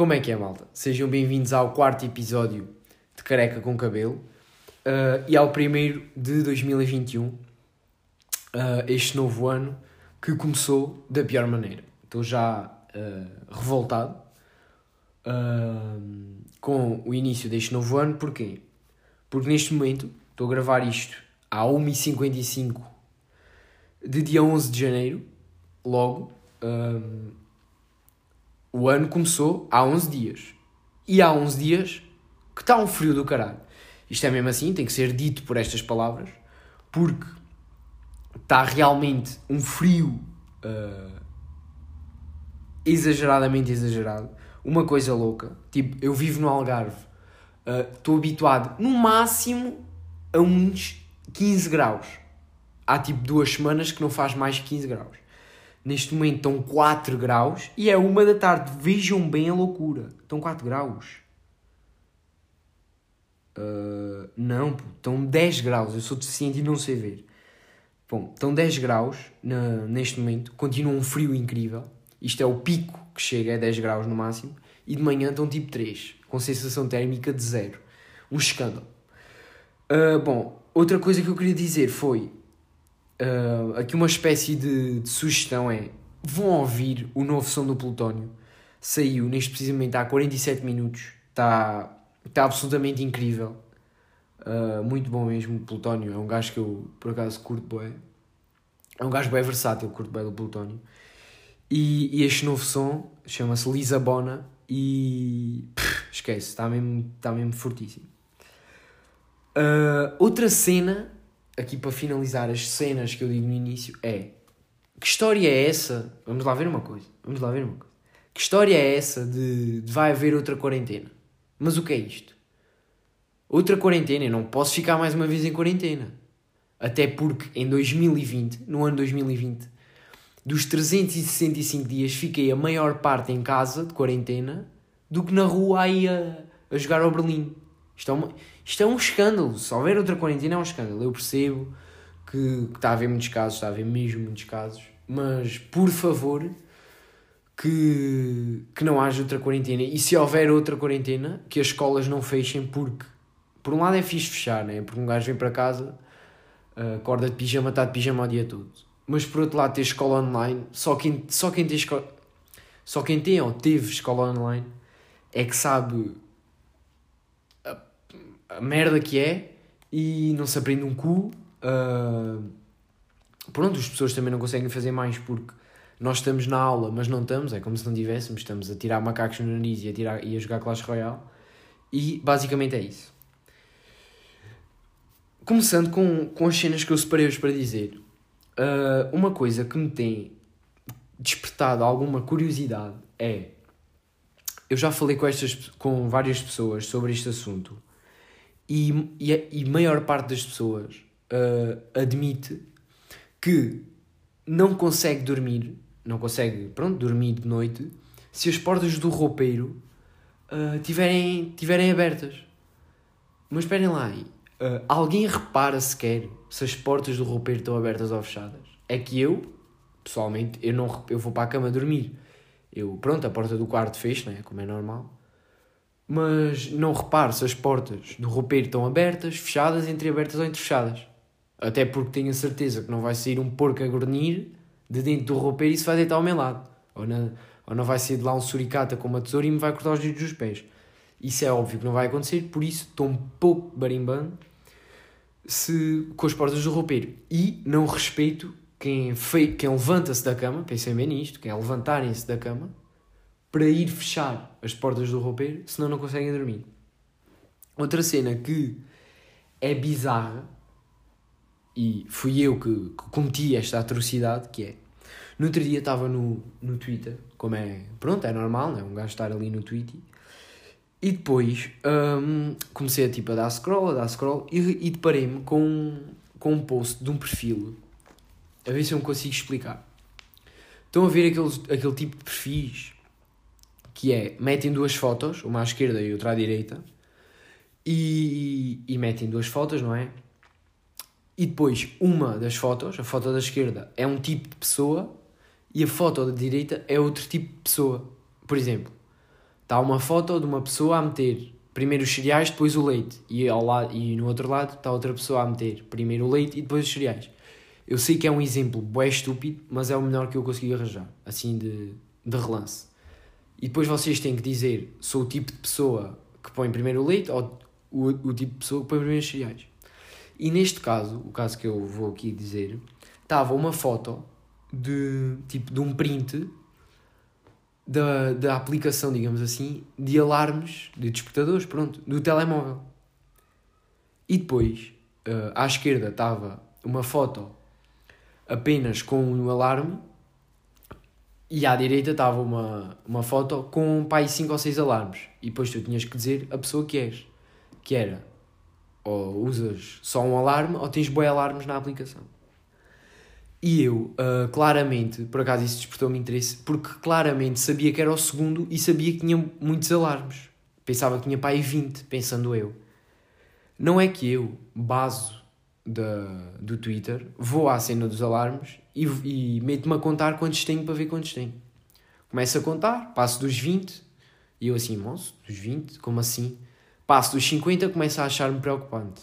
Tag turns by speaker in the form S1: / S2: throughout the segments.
S1: Como é que é, malta? Sejam bem-vindos ao quarto episódio de Careca com Cabelo uh, e ao primeiro de 2021, uh, este novo ano que começou da pior maneira. Estou já uh, revoltado com o início deste novo ano, porquê? Porque neste momento estou a gravar isto à 1h55 de dia 11 de janeiro, logo o ano começou há 11 dias. E há 11 dias que está um frio do caralho. Isto é mesmo assim, tem que ser dito por estas palavras, porque está realmente um frio uh, exageradamente exagerado. Uma coisa louca. Tipo, eu vivo no Algarve, estou uh, habituado no máximo a uns 15 graus. Há tipo duas semanas que não faz mais 15 graus. Neste momento estão 4 graus e é uma da tarde. Vejam bem a loucura. Estão 4 graus. Uh, não, estão 10 graus. Eu sou deficiente e não sei ver. Bom, estão 10 graus na, neste momento. Continua um frio incrível. Isto é o pico que chega, é 10 graus no máximo. E de manhã estão tipo 3, com sensação térmica de zero. Um escândalo. Uh, bom, outra coisa que eu queria dizer foi Uh, aqui uma espécie de, de, sugestão é: vão ouvir o novo som do Plutónio. Saiu neste precisamente há 47 minutos. Está tá absolutamente incrível. Uh, muito bom mesmo. O Plutónio é um gajo que eu por acaso curto bem. É um gajo bem versátil, curto bem do Plutónio. E, e este novo som chama-se Lisabona e pff, esquece, está mesmo, tá mesmo fortíssimo. Uh, outra cena aqui para finalizar as cenas que eu digo no início, é que história é essa? Vamos lá ver uma coisa. Vamos lá ver uma coisa. Que história é essa de, de vai haver outra quarentena? Mas o que é isto? Outra quarentena, eu não posso ficar mais uma vez em quarentena. Até porque em 2020, no ano 2020, dos 365 dias fiquei a maior parte em casa de quarentena do que na rua aí a, a jogar ao Berlim. Isto é, uma, isto é um escândalo. Se houver outra quarentena é um escândalo. Eu percebo que, que está a haver muitos casos, está a haver mesmo muitos casos, mas por favor que, que não haja outra quarentena. E se houver outra quarentena, que as escolas não fechem, porque por um lado é fixe fechar, né? porque um gajo vem para casa, acorda de pijama, está de pijama o dia todo. Mas por outro lado, ter escola online, só quem, só quem tem escola. Só quem tem ou teve escola online é que sabe a merda que é e não se aprende um cu. Uh, pronto, as pessoas também não conseguem fazer mais porque nós estamos na aula, mas não estamos, é como se não tivéssemos, estamos a tirar macacos no nariz e a, tirar, e a jogar Clash Royale. E basicamente é isso. Começando com, com as cenas que eu separei-vos para dizer. Uh, uma coisa que me tem despertado alguma curiosidade é. Eu já falei com, estas, com várias pessoas sobre este assunto e, e, e maior parte das pessoas uh, admite que não consegue dormir, não consegue, pronto, dormir de noite se as portas do roupeiro uh, tiverem, tiverem abertas. Mas esperem lá, uh, alguém repara sequer se as portas do roupeiro estão abertas ou fechadas? É que eu, pessoalmente, eu, não, eu vou para a cama dormir. Eu, pronto, a porta do quarto fecho, né, como é normal mas não reparo se as portas do roupeiro estão abertas, fechadas, entreabertas ou entrefechadas. Até porque tenho a certeza que não vai sair um porco a grunhir de dentro do roupeiro e se vai deitar ao meu lado. Ou, na, ou não vai sair de lá um suricata com uma tesoura e me vai cortar os dedos dos pés. Isso é óbvio que não vai acontecer, por isso estou um pouco barimbando se, com as portas do roupeiro. E não respeito quem, quem levanta-se da cama, pensem bem nisto, quem é levantarem-se da cama para ir fechar as portas do roupeiro, senão não conseguem dormir. Outra cena que é bizarra, e fui eu que, cometi esta atrocidade, que é, no outro dia estava no, no Twitter, como é, pronto, é normal, né? um gajo estar ali no Twitter, e depois um, comecei a, tipo, a dar scroll, a dar scroll, e, e deparei-me com, com um post de um perfil, a ver se eu me consigo explicar. Estão a ver aquele, aquele tipo de perfis que é, metem duas fotos, uma à esquerda e outra à direita, e, e metem duas fotos, não é? E depois, uma das fotos, a foto da esquerda, é um tipo de pessoa, e a foto da direita é outro tipo de pessoa. Por exemplo, está uma foto de uma pessoa a meter primeiro os cereais, depois o leite. E, ao lado, e no outro lado está outra pessoa a meter primeiro o leite e depois os cereais. Eu sei que é um exemplo bué estúpido, mas é o melhor que eu consegui arranjar, assim de, de relance. E depois vocês têm que dizer sou o tipo de pessoa que põe primeiro o leite ou o, o tipo de pessoa que põe primeiro os cereais. E neste caso, o caso que eu vou aqui dizer, estava uma foto de tipo de um print da, da aplicação, digamos assim, de alarmes, de despertadores, pronto, do telemóvel. E depois, uh, à esquerda estava uma foto apenas com um alarme e à direita estava uma, uma foto com pai 5 ou 6 alarmes. E depois tu tinhas que dizer a pessoa que és. Que era, ou usas só um alarme ou tens boi alarmes na aplicação. E eu, uh, claramente, por acaso isso despertou-me interesse, porque claramente sabia que era o segundo e sabia que tinha muitos alarmes. Pensava que tinha pai 20, pensando eu. Não é que eu, baso da, do Twitter, vou à cena dos alarmes e, e meto-me a contar quantos tenho para ver quantos tenho. Começo a contar, passo dos 20, e eu assim, moço, dos 20? Como assim? Passo dos 50, começo a achar-me preocupante.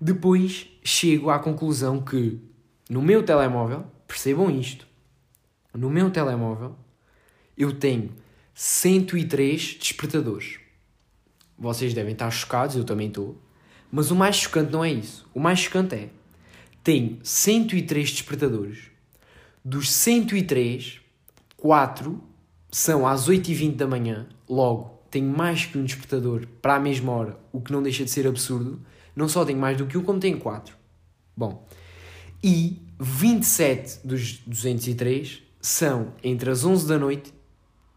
S1: Depois chego à conclusão que no meu telemóvel, percebam isto, no meu telemóvel eu tenho 103 despertadores. Vocês devem estar chocados, eu também estou. Mas o mais chocante não é isso. O mais chocante é: tenho 103 despertadores. Dos 103, 4 são às 8h20 da manhã. Logo, tenho mais que um despertador para a mesma hora, o que não deixa de ser absurdo. Não só tenho mais do que um, como tenho 4. Bom, e 27 dos 203 são entre as 11 da noite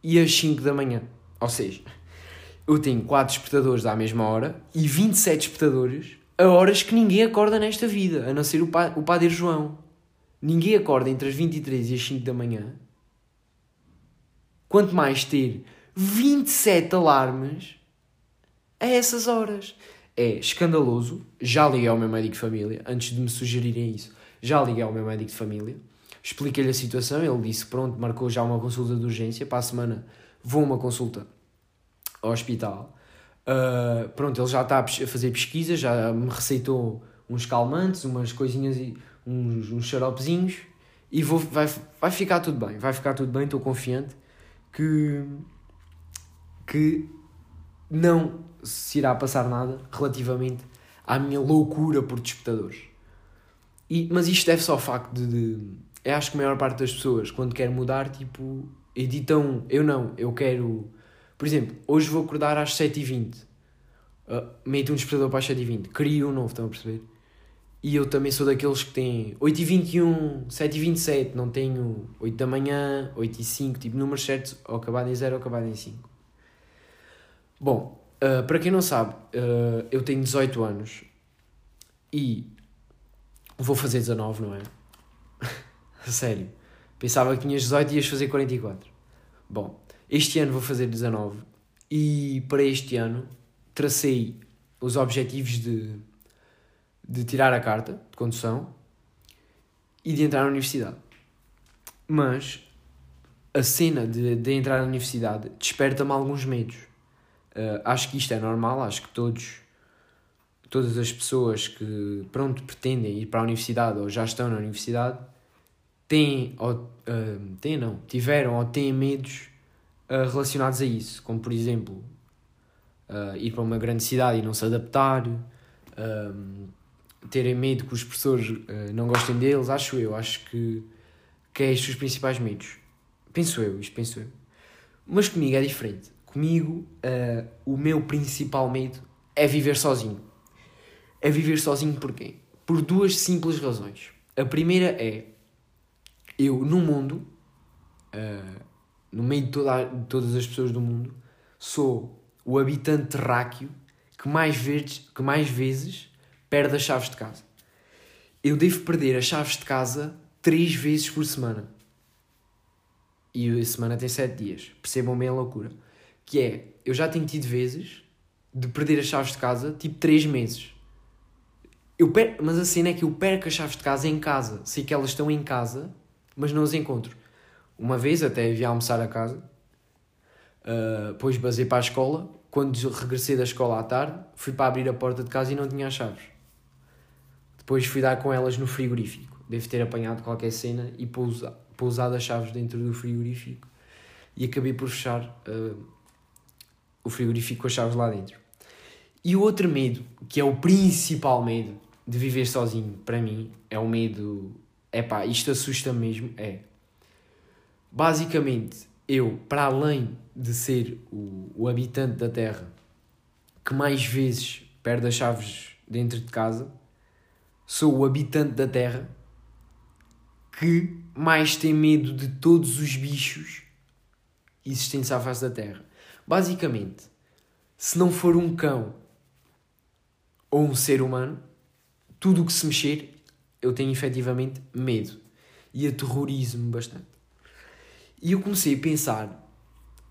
S1: e as 5 da manhã. Ou seja, eu tenho 4 despertadores à mesma hora e 27 despertadores a horas que ninguém acorda nesta vida, a não ser o, pa o Padre João. Ninguém acorda entre as 23 e as 5 da manhã. Quanto mais ter 27 alarmes a essas horas. É escandaloso. Já liguei ao meu médico de família antes de me sugerirem isso já liguei ao meu médico de família, expliquei-lhe a situação, ele disse pronto, marcou já uma consulta de urgência, para a semana vou a uma consulta ao hospital. Uh, pronto, ele já está a fazer pesquisa, já me receitou uns calmantes, umas coisinhas, uns, uns xaropezinhos e vou, vai, vai ficar tudo bem, vai ficar tudo bem, estou confiante que, que não se irá passar nada relativamente à minha loucura por despertadores. E, mas isto deve-se ao facto de, de, Eu acho que a maior parte das pessoas, quando quer mudar, tipo, editam. Eu não, eu quero. Por exemplo, hoje vou acordar às 7h20. Uh, meto um despertador para as 7h20. Crio um novo, estão a perceber? E eu também sou daqueles que têm 8h21, 7h27, não tenho 8 da manhã, 8h05, tipo números certos, ou acabado em 0 ou acabado em 5. Bom, uh, para quem não sabe, uh, eu tenho 18 anos e Vou fazer 19, não é? Sério. Pensava que tinhas 18 e ias fazer 44. Bom, este ano vou fazer 19 e para este ano tracei os objetivos de, de tirar a carta de condução e de entrar na universidade. Mas a cena de, de entrar na universidade desperta-me alguns medos. Uh, acho que isto é normal, acho que todos todas as pessoas que, pronto, pretendem ir para a universidade ou já estão na universidade têm, ou, uh, têm não, tiveram ou têm medos uh, relacionados a isso, como por exemplo uh, ir para uma grande cidade e não se adaptar, terem medo que os professores não gostem deles, acho eu, acho que, que é estes os principais medos. Penso eu, isto penso eu. Mas comigo é diferente. Comigo, o meu principal medo é viver sozinho a viver sozinho porquê? Por duas simples razões. A primeira é eu no mundo, uh, no meio de, toda, de todas as pessoas do mundo, sou o habitante terráqueo que mais vezes, que mais vezes perde as chaves de casa. Eu devo perder as chaves de casa três vezes por semana. E a semana tem sete dias. Percebam bem a loucura. Que é, eu já tenho tido vezes de perder as chaves de casa tipo três meses. Eu per... Mas a cena é que eu perco as chaves de casa em casa. Sei que elas estão em casa, mas não as encontro. Uma vez até vi almoçar a casa, Uh, depois basei para a escola. Quando regressei da escola à tarde, fui para abrir a porta de casa e não tinha as chaves. Depois fui dar com elas no frigorífico. Devo ter apanhado qualquer cena e pousado, pousado as chaves dentro do frigorífico. E acabei por fechar uh, o frigorífico com as chaves lá dentro. E o outro medo, que é o principal medo de viver sozinho, para mim, é o medo. É pá, isto assusta mesmo. É. Basicamente, eu, para além de ser o, o habitante da Terra que mais vezes perde as chaves dentro de casa, sou o habitante da Terra que mais tem medo de todos os bichos existentes à face da Terra. Basicamente, se não for um cão ou um ser humano, tudo o que se mexer, eu tenho efetivamente medo e aterrorismo bastante. E eu comecei a pensar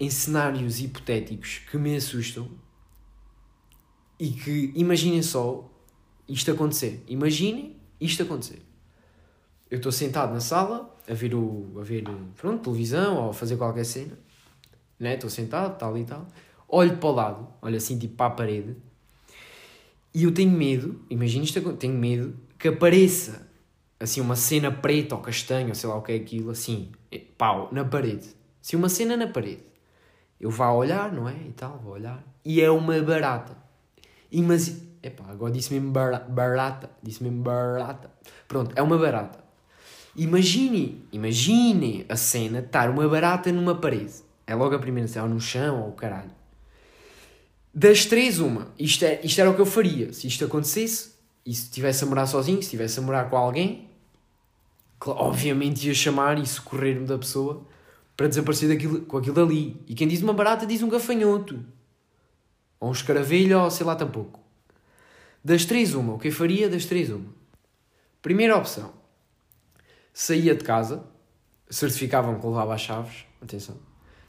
S1: em cenários hipotéticos que me assustam e que imaginem só isto acontecer. Imaginem isto acontecer. Eu estou sentado na sala a ver, o, a ver pronto, televisão ou a fazer qualquer cena. Né? Estou sentado, tal e tal. Olho para o lado, olho assim tipo para a parede e eu tenho medo, imagina isto, tenho medo que apareça assim uma cena preta ou castanha, ou sei lá o que é aquilo, assim, pau, na parede. Se uma cena na parede. Eu vá olhar, não é? E tal, vou olhar. E é uma barata. Mas, epá, agora disse mesmo barata. Disse mesmo barata. Pronto, é uma barata. Imagine, imagine a cena de estar uma barata numa parede. É logo a primeira cena, ou no chão, ou o caralho. Das três, uma. Isto, é, isto era o que eu faria. Se isto acontecesse, e se estivesse a morar sozinho, se estivesse a morar com alguém, obviamente ia chamar e socorrer-me da pessoa para desaparecer daquilo, com aquilo ali. E quem diz uma barata diz um gafanhoto. Ou um escaravelho, ou sei lá tampouco. Das três, uma. O que eu faria? Das três, uma. Primeira opção. Saía de casa, certificavam que levava as chaves, atenção.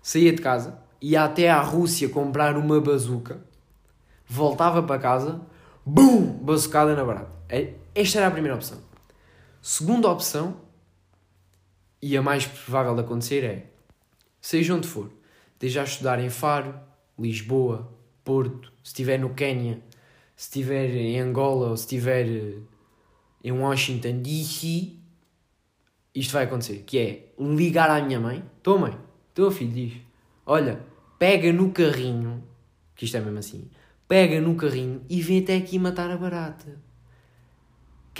S1: Saía de casa, ia até à Rússia comprar uma bazuca, voltava para casa, BUM! Bazucada na barata. É, esta era a primeira opção. Segunda opção, e a mais provável de acontecer é, seja onde for, esteja a estudar em Faro, Lisboa, Porto, se estiver no Quênia, se estiver em Angola ou se estiver eh, em Washington DC, isto vai acontecer, que é ligar à minha mãe, tua mãe, teu filho diz, olha, pega no carrinho, que isto é mesmo assim, pega no carrinho e vem até aqui matar a barata.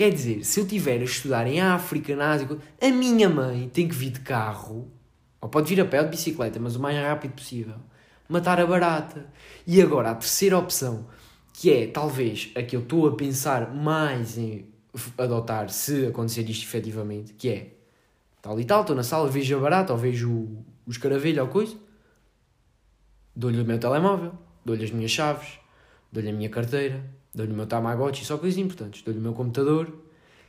S1: Quer dizer, se eu estiver a estudar em África, na Ásia, a minha mãe tem que vir de carro, ou pode vir a pé ou de bicicleta, mas o mais rápido possível, matar a barata. E agora, a terceira opção, que é talvez a que eu estou a pensar mais em adotar se acontecer isto efetivamente, que é tal e tal, estou na sala, vejo a barata ou vejo o, o ou coisa, dou-lhe o meu telemóvel, dou-lhe as minhas chaves, dou-lhe a minha carteira, dou-lhe o meu Tamagotchi, só coisas importantes, dou-lhe o meu computador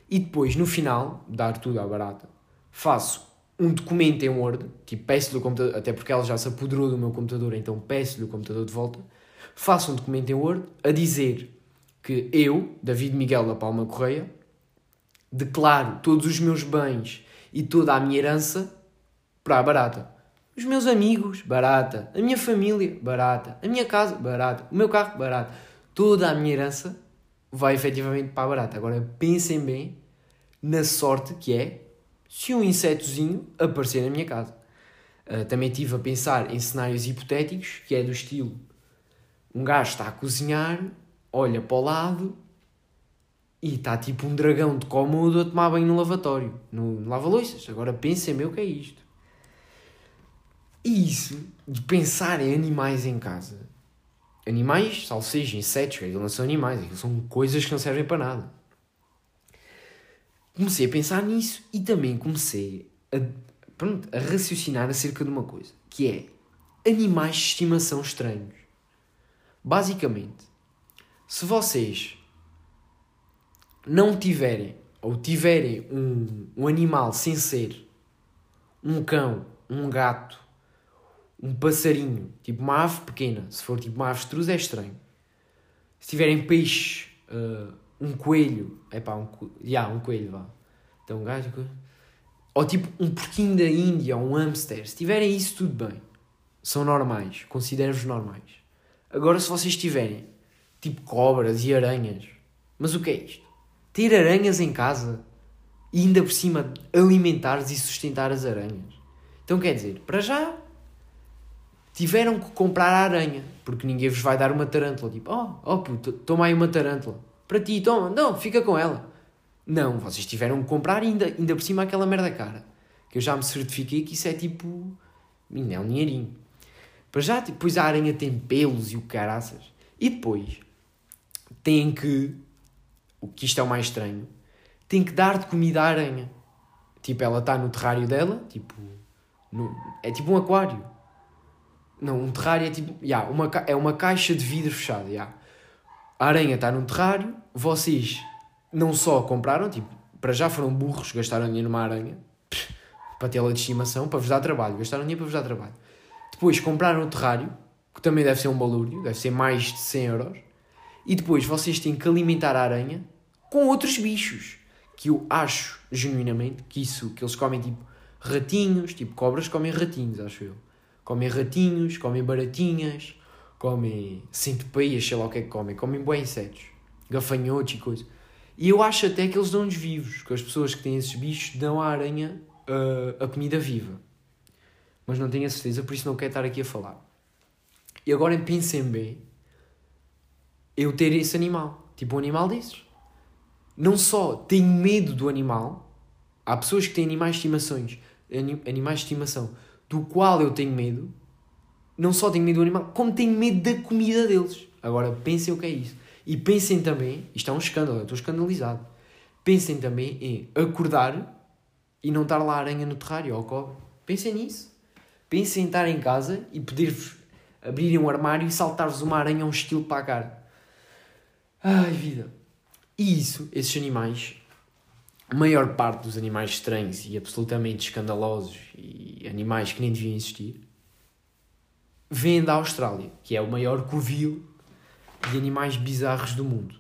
S1: e depois, no final, dar tudo à barata, faço um documento em Word, tipo, peço-lhe o computador, até porque ela já se apoderou do meu computador, então peço-lhe o computador de volta, faço um documento em Word a dizer que eu, David Miguel da Palma Correia, declaro todos os meus bens e toda a minha herança para a barata. Os meus amigos, barata. A minha família, barata. A minha casa, barata. O meu carro, barata. Toda a minha herança vai efetivamente para a barata. Agora pensem bem na sorte que é se um insetozinho aparecer na minha casa. Uh, também estive a pensar em cenários hipotéticos, que é do estilo: um gajo está a cozinhar, olha para o lado e está tipo um dragão de cômodo a tomar banho no lavatório, no lava-loiças. Agora pensem bem o que é isto. E isso, de pensar em animais em casa. Animais, salsichas, insetos, eles não são animais, eles são coisas que não servem para nada. Comecei a pensar nisso e também comecei a, pronto, a raciocinar acerca de uma coisa, que é animais de estimação estranhos. Basicamente, se vocês não tiverem ou tiverem um, um animal sem ser um cão, um gato, um passarinho, tipo uma ave pequena, se for tipo uma avestruz é estranho. Se tiverem peixe, uh, um coelho, é pá, um, yeah, um coelho, vá. Então um gajo, ou tipo um porquinho da Índia, ou um hamster, se tiverem isso tudo bem. são normais, considero-vos normais. Agora, se vocês tiverem tipo cobras e aranhas, mas o que é isto? Ter aranhas em casa e ainda por cima alimentares e sustentar as aranhas. Então quer dizer, para já tiveram que comprar a aranha, porque ninguém vos vai dar uma tarântula. Tipo, oh, oh puto, toma aí uma tarântula. Para ti, toma, não, fica com ela. Não, vocês tiveram que comprar ainda, ainda por cima aquela merda cara. Que eu já me certifiquei que isso é tipo. É um dinheirinho. Para já, depois a aranha tem pelos e o caraças. E depois têm que. O que isto é o mais estranho. Tem que dar de comida à aranha. Tipo, ela está no terrário dela, tipo. No, é tipo um aquário. Não, um terrário é tipo. Yeah, uma, é uma caixa de vidro fechada. Yeah. A aranha está num terrário, vocês não só compraram, tipo, para já foram burros, gastaram dinheiro numa aranha para tê-la de estimação, para vos dar trabalho, gastaram dinheiro para vos dar trabalho. Depois compraram o terrário, que também deve ser um balúrdio, deve ser mais de 100 euros, e depois vocês têm que alimentar a aranha com outros bichos, que eu acho genuinamente que isso, que eles comem tipo ratinhos, tipo cobras comem ratinhos, acho eu. Comem ratinhos, comem baratinhas, comem centopeias, sei lá o que é que comem, comem bons insetos, gafanhotos e coisas. E eu acho até que eles dão-nos vivos, que as pessoas que têm esses bichos dão à aranha uh, a comida viva. Mas não tenho a certeza, por isso não quero estar aqui a falar. E agora pensem bem, eu ter esse animal, tipo um animal desses. Não só tenho medo do animal, há pessoas que têm animais de estimações, animais de estimação, do qual eu tenho medo, não só tenho medo do animal, como tenho medo da comida deles. Agora pensem o que é isso. E pensem também, isto é um escândalo, eu estou escandalizado. Pensem também em acordar e não estar lá aranha no terrário ou cobra. Pensem nisso. Pensem em estar em casa e pedir-vos abrirem um armário e saltar-vos uma aranha um estilo para a cara. Ai, vida. E isso, esses animais, a maior parte dos animais estranhos e absolutamente escandalosos e animais que nem deviam existir, vêm da Austrália, que é o maior covil de animais bizarros do mundo.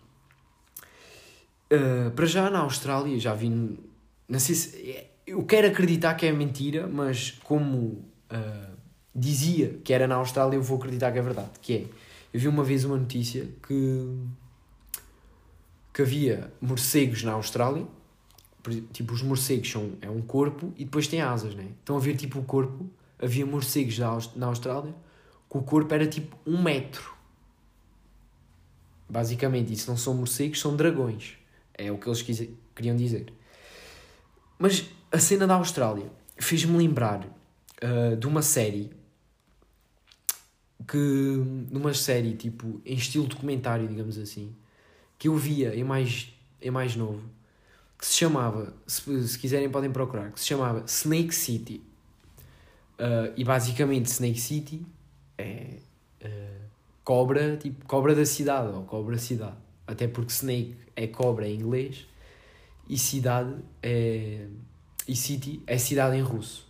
S1: Uh, para já na Austrália, já vi. Não sei se. Eu quero acreditar que é mentira, mas como uh, dizia que era na Austrália, eu vou acreditar que é verdade. Que é. Eu vi uma vez uma notícia que. que havia morcegos na Austrália. Tipo, os morcegos são, é um corpo e depois tem asas, né? Então a ver tipo o corpo. Havia morcegos na Austrália que o corpo era tipo um metro Basicamente, isso não são morcegos, são dragões. É o que eles quis, queriam dizer. Mas a cena da Austrália fez-me lembrar uh, de uma série que. numa série tipo em estilo documentário, digamos assim, que eu via em mais, em mais novo, que se chamava, se, se quiserem podem procurar, que se chamava Snake City. Uh, e basicamente Snake City é. Uh, cobra, tipo, cobra da cidade, ou cobra cidade. Até porque snake é cobra em inglês e cidade é. e city é cidade em russo.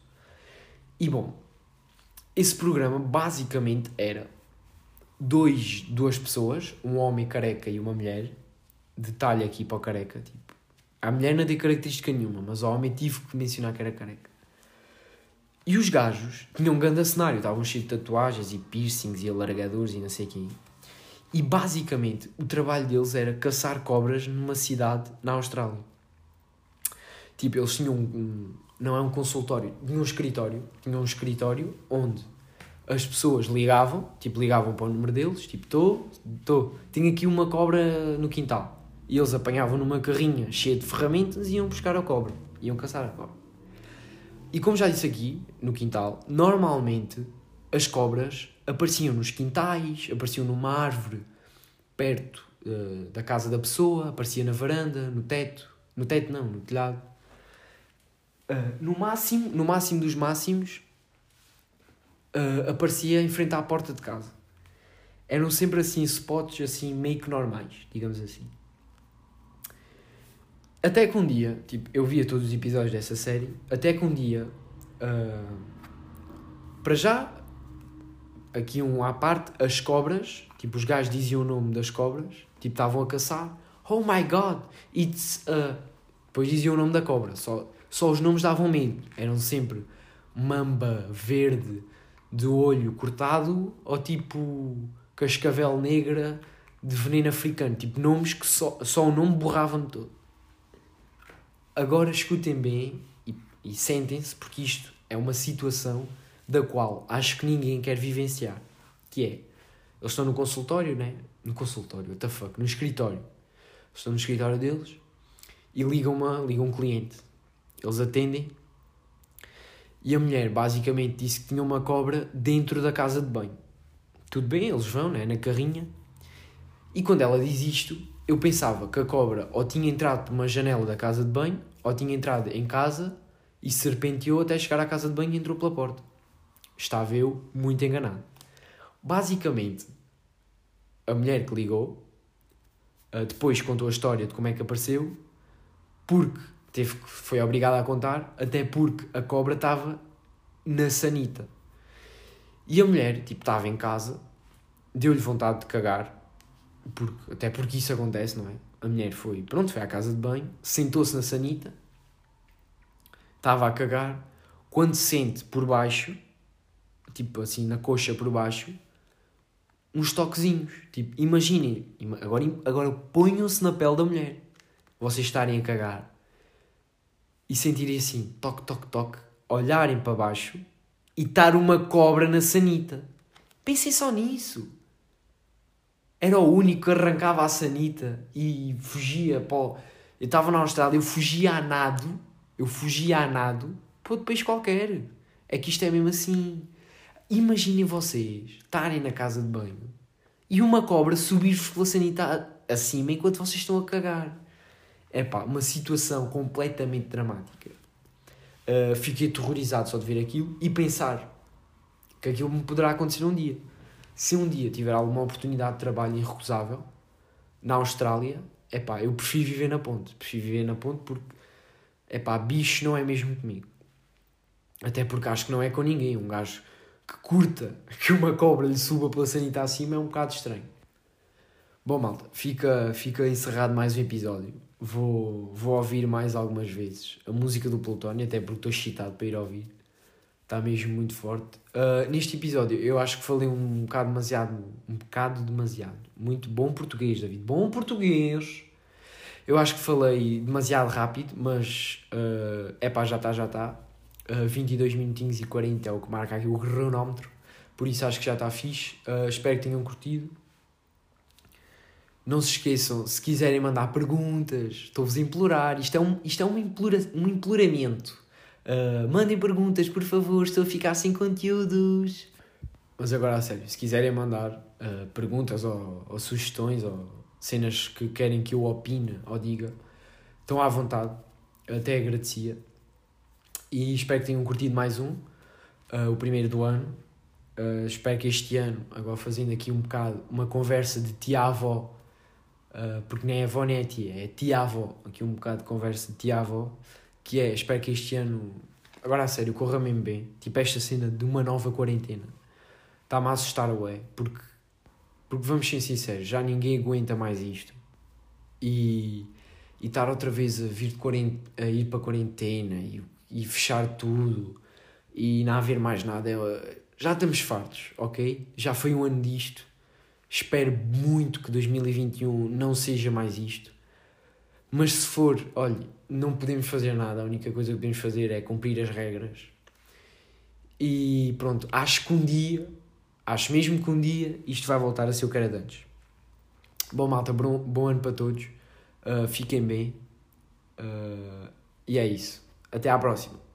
S1: E bom, esse programa basicamente era dois, duas pessoas, um homem careca e uma mulher. Detalhe aqui para o careca, tipo, a mulher não tem característica nenhuma, mas o homem tive que mencionar que era careca. E os gajos tinham um grande cenário, estavam cheios de tatuagens e piercings e alargadores e não sei quem. E basicamente o trabalho deles era caçar cobras numa cidade na Austrália. Tipo, eles tinham um, um não é um consultório, tinham um escritório, tinham um escritório onde as pessoas ligavam, tipo, ligavam para o número deles, tipo, estou, estou, tenho aqui uma cobra no quintal. E eles apanhavam numa carrinha cheia de ferramentas e iam buscar a cobra, iam caçar a cobra. E como já disse aqui, no quintal, normalmente as cobras apareciam nos quintais, apareciam numa árvore perto uh, da casa da pessoa, aparecia na varanda, no teto, no teto não, no telhado. Uh, no máximo, no máximo dos máximos, uh, aparecia em frente à porta de casa. Eram sempre assim spots assim meio que normais, digamos assim. Até que um dia, tipo, eu via todos os episódios dessa série, até que um dia, uh, para já, aqui um à parte, as cobras, tipo, os gajos diziam o nome das cobras, tipo, estavam a caçar, oh my god, it's a... Depois diziam o nome da cobra, só, só os nomes davam medo, eram sempre mamba, verde, de olho cortado ou tipo cascavel negra de veneno africano. Tipo nomes que só, só o nome borrava-me todo. Agora escutem bem e, e sentem-se, porque isto é uma situação da qual acho que ninguém quer vivenciar. Que é, eles estão no consultório, né? No consultório, what the fuck, no escritório. Estão no escritório deles e ligam, uma, ligam um cliente. Eles atendem e a mulher basicamente disse que tinha uma cobra dentro da casa de banho. Tudo bem, eles vão, né? Na carrinha. E quando ela diz isto, eu pensava que a cobra ou tinha entrado por uma janela da casa de banho ou tinha entrado em casa e serpenteou até chegar à casa de banho e entrou pela porta. Estava eu muito enganado. Basicamente, a mulher que ligou uh, depois contou a história de como é que apareceu, porque teve, foi obrigada a contar, até porque a cobra estava na sanita. E a mulher, tipo, estava em casa, deu-lhe vontade de cagar, porque, até porque isso acontece, não é? A mulher foi, pronto, foi à casa de banho, sentou-se na sanita, estava a cagar, quando sente por baixo, tipo assim, na coxa por baixo, uns toquezinhos. Tipo, imaginem, agora, agora ponham-se na pele da mulher, vocês estarem a cagar e sentirem assim, toque, toque, toque, olharem para baixo e estar uma cobra na sanita. Pensem só nisso. Era o único que arrancava a sanita e fugia Eu estava na Austrália, eu fugia a nado, eu fugia a nado para outro país qualquer. É que isto é mesmo assim. Imaginem vocês estarem na casa de banho e uma cobra subir-vos pela sanita acima enquanto vocês estão a cagar. É pá, uma situação completamente dramática. Uh, fiquei aterrorizado só de ver aquilo e pensar que aquilo me poderá acontecer um dia. Se um dia tiver alguma oportunidade de trabalho irrecusável na Austrália, é pá, eu prefiro viver na ponte. Prefiro viver na ponte porque, é pá, bicho não é mesmo comigo. Até porque acho que não é com ninguém. Um gajo que curta que uma cobra lhe suba pela sanita acima é um bocado estranho. Bom, malta, fica, fica encerrado mais um episódio. Vou, vou ouvir mais algumas vezes a música do Plutónio, até porque estou excitado para ir ouvir. Está mesmo muito forte. Uh, neste episódio, eu acho que falei um bocado demasiado. Um bocado demasiado. Muito bom português, David. Bom português. Eu acho que falei demasiado rápido, mas. É uh, pá, já está, já está. Uh, 22 minutinhos e 40 é o que marca aqui o cronómetro. Por isso acho que já está fixe. Uh, espero que tenham curtido. Não se esqueçam, se quiserem mandar perguntas, estou-vos a implorar. Isto é um, isto é um, implora, um imploramento. Uh, mandem perguntas, por favor, estou a ficar sem conteúdos. Mas agora, a sério, se quiserem mandar uh, perguntas ou, ou, sugestões ou cenas que querem que eu opine ou diga, estão à vontade. Até agradecia. E espero que tenham curtido mais um, uh, o primeiro do ano. Uh, espero que este ano, agora fazendo aqui um bocado uma conversa de tia-avó, porque nem é avó nem é tia, é tia-avó, aqui um bocado de conversa de tia-avó, que é, espero que este ano, agora a sério, corra mesmo bem, tipo esta cena de uma nova quarentena, está-me a assustar, ué, porque, porque vamos ser sinceros, já ninguém aguenta mais isto. E, e estar outra vez a, vir a ir para a quarentena e e fechar tudo e não haver mais nada. Já estamos fartos, ok? Já foi um ano disto. Espero muito que 2021 não seja mais isto. Mas se for, olha, não podemos fazer nada. A única coisa que podemos fazer é cumprir as regras. E pronto, acho que um dia, acho mesmo que um dia isto vai voltar a ser o que era de antes. Bom, malta, bom, bom ano para todos. Uh, fiquem bem. Uh, e é isso. Até à próxima.